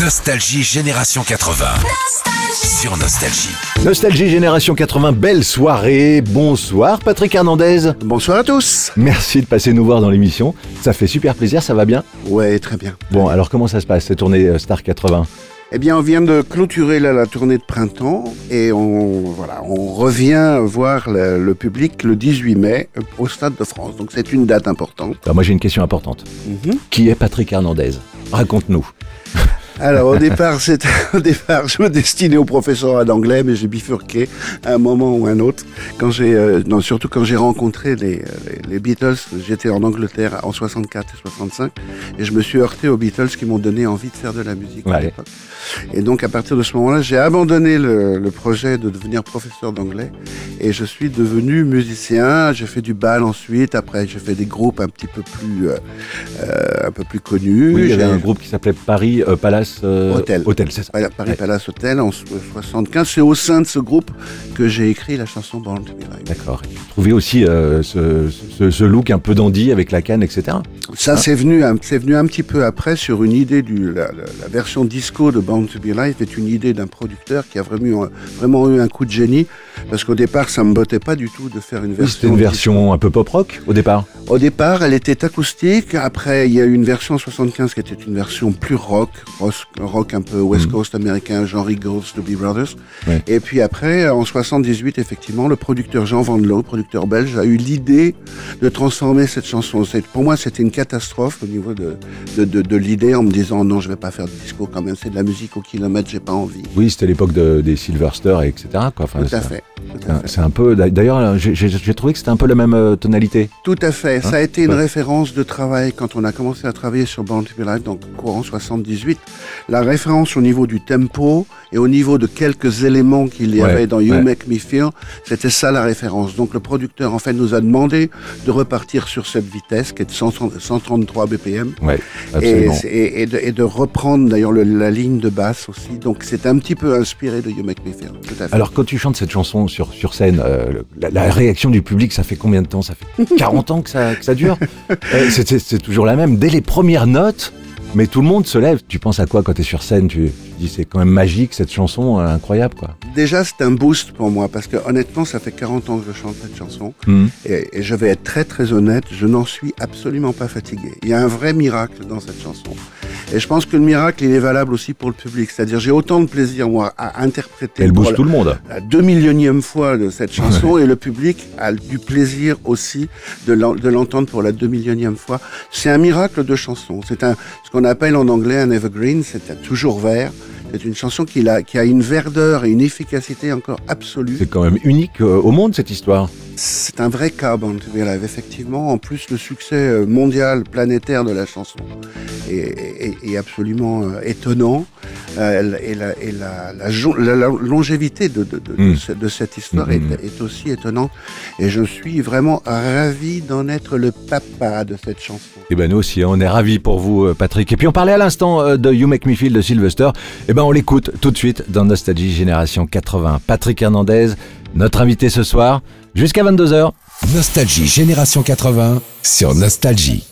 Nostalgie Génération 80. Sur Nostalgie. Nostalgie Génération 80, belle soirée, bonsoir Patrick Hernandez. Bonsoir à tous. Merci de passer nous voir dans l'émission, ça fait super plaisir, ça va bien? Ouais, très bien. Bon, alors comment ça se passe, cette tournée euh, Star 80 Eh bien, on vient de clôturer là, la tournée de printemps et on, voilà, on revient voir le, le public le 18 mai euh, au Stade de France. Donc c'est une date importante. Alors, Moi j'ai une question importante. Mhm. Qui est Patrick Hernandez? Raconte-nous. Alors au départ, c'était au départ, je me destinais au professorat d'anglais, mais j'ai bifurqué à un moment ou un autre. Quand j'ai, euh, non, surtout quand j'ai rencontré les, les, les Beatles, j'étais en Angleterre en 64 et 65, et je me suis heurté aux Beatles qui m'ont donné envie de faire de la musique à l'époque. Et donc à partir de ce moment-là, j'ai abandonné le, le projet de devenir professeur d'anglais, et je suis devenu musicien. J'ai fait du bal ensuite. Après, j'ai fait des groupes un petit peu plus, euh, euh, un peu plus connus. Oui, il y avait un groupe qui s'appelait Paris euh, Palace euh, c'est ça. Voilà, Paris Ouais. Palace Hotel en so- 75. C'est au sein de ce groupe que j'ai écrit la chanson Born to Be Alive. D'accord. Tu trouvais aussi euh, ce, ce- ce look un peu dandy avec la canne, etc. Ça, c'est venu, un- c'est venu un petit peu après sur une idée du la, version disco de Born to Be Alive est une idée d'un producteur qui a vraiment, vraiment eu un coup de génie parce qu'au départ, ça me bottait pas du tout de faire une Oui, version. c'était une disco. version un peu pop rock au départ? Au départ, elle était acoustique. Après, il y a eu une version en 75 qui était une version plus rock, rock, rock un peu West Mhm. Coast américain, genre Eagles, The Bee Brothers. Ouais. Et puis après, en 78, effectivement, le producteur Jean Van Loo, producteur belge, a eu l'idée de transformer cette chanson. Pour moi, c'était une catastrophe au niveau de, de, de, de l'idée en me disant non, je vais pas faire de disco quand même, c'est de la musique au kilomètre, j'ai pas envie. Oui, c'était l'époque de- des Sylvester, etc. Quoi. Enfin, Tout à fait. c'est un- peu. D'ailleurs, j'ai trouvé que c'était un peu la même euh, tonalité. Tout à fait. Ça a été une référence de travail quand on a commencé à travailler sur Born to Be Alive, donc courant 78. La référence au niveau du tempo et au niveau de quelques éléments qu'il y Ouais, avait dans You ouais. Make Me Feel, c'était ça la référence. Donc le producteur en fait nous a demandé de repartir sur cette vitesse qui est de 100 133 BPM Ouais, et, de, et de reprendre d'ailleurs le- la ligne de basse aussi. Donc c'est un petit peu inspiré de You Make Me Feel. Tout à fait. Alors, quand tu chantes cette chanson sur, sur scène, euh, la, la réaction du public, ça fait combien de temps? Ça fait 40 ans que ça, que ça dure Euh, c'est- toujours la même. Dès les premières notes, mais tout le monde se lève. Tu penses à quoi quand tu es sur scène? Tu, tu dis c'est quand même magique cette chanson, euh, incroyable quoi. Déjà c'est un boost pour moi parce que honnêtement ça fait 40 ans que je chante cette chanson. Mhm. Et, et je vais être très très honnête, je n'en suis absolument pas fatigué. Il y a un vrai miracle dans cette chanson. Et je pense que le miracle, il est valable aussi pour le public. C'est-à-dire, j'ai autant de plaisir, moi, à interpréter Elle bouge la- tout le monde. la deux millionième fois de cette chanson et le public a du plaisir aussi de l'en- de l'entendre pour la deux millionième fois. C'est un miracle de chanson. C'est un, ce qu'on appelle en anglais un evergreen, c'est un toujours vert. C'est une chanson qui a, qui a une verdeur et une efficacité encore absolue. C'est quand même unique euh, au monde cette histoire. C'est un vrai cas, Alive, effectivement. En plus, le succès euh, mondial, planétaire de la chanson est, est- est absolument euh, étonnant. Euh, et la, et la- la jon- la- la longévité de, de- de- Mm. de ce- de cette histoire Mm, mm, est, est aussi étonnante. Et je suis vraiment ravi d'en être le papa de cette chanson. Et ben nous aussi, on est ravis pour vous, euh, Patrick. Et puis on parlait à l'instant de You Make Me Feel de Sylvester. Et ben on l'écoute tout de suite dans Nostalgie Génération 80. Patrick Hernandez, notre invité ce soir, jusqu'à 22h. Nostalgie Génération 80 sur Nostalgie.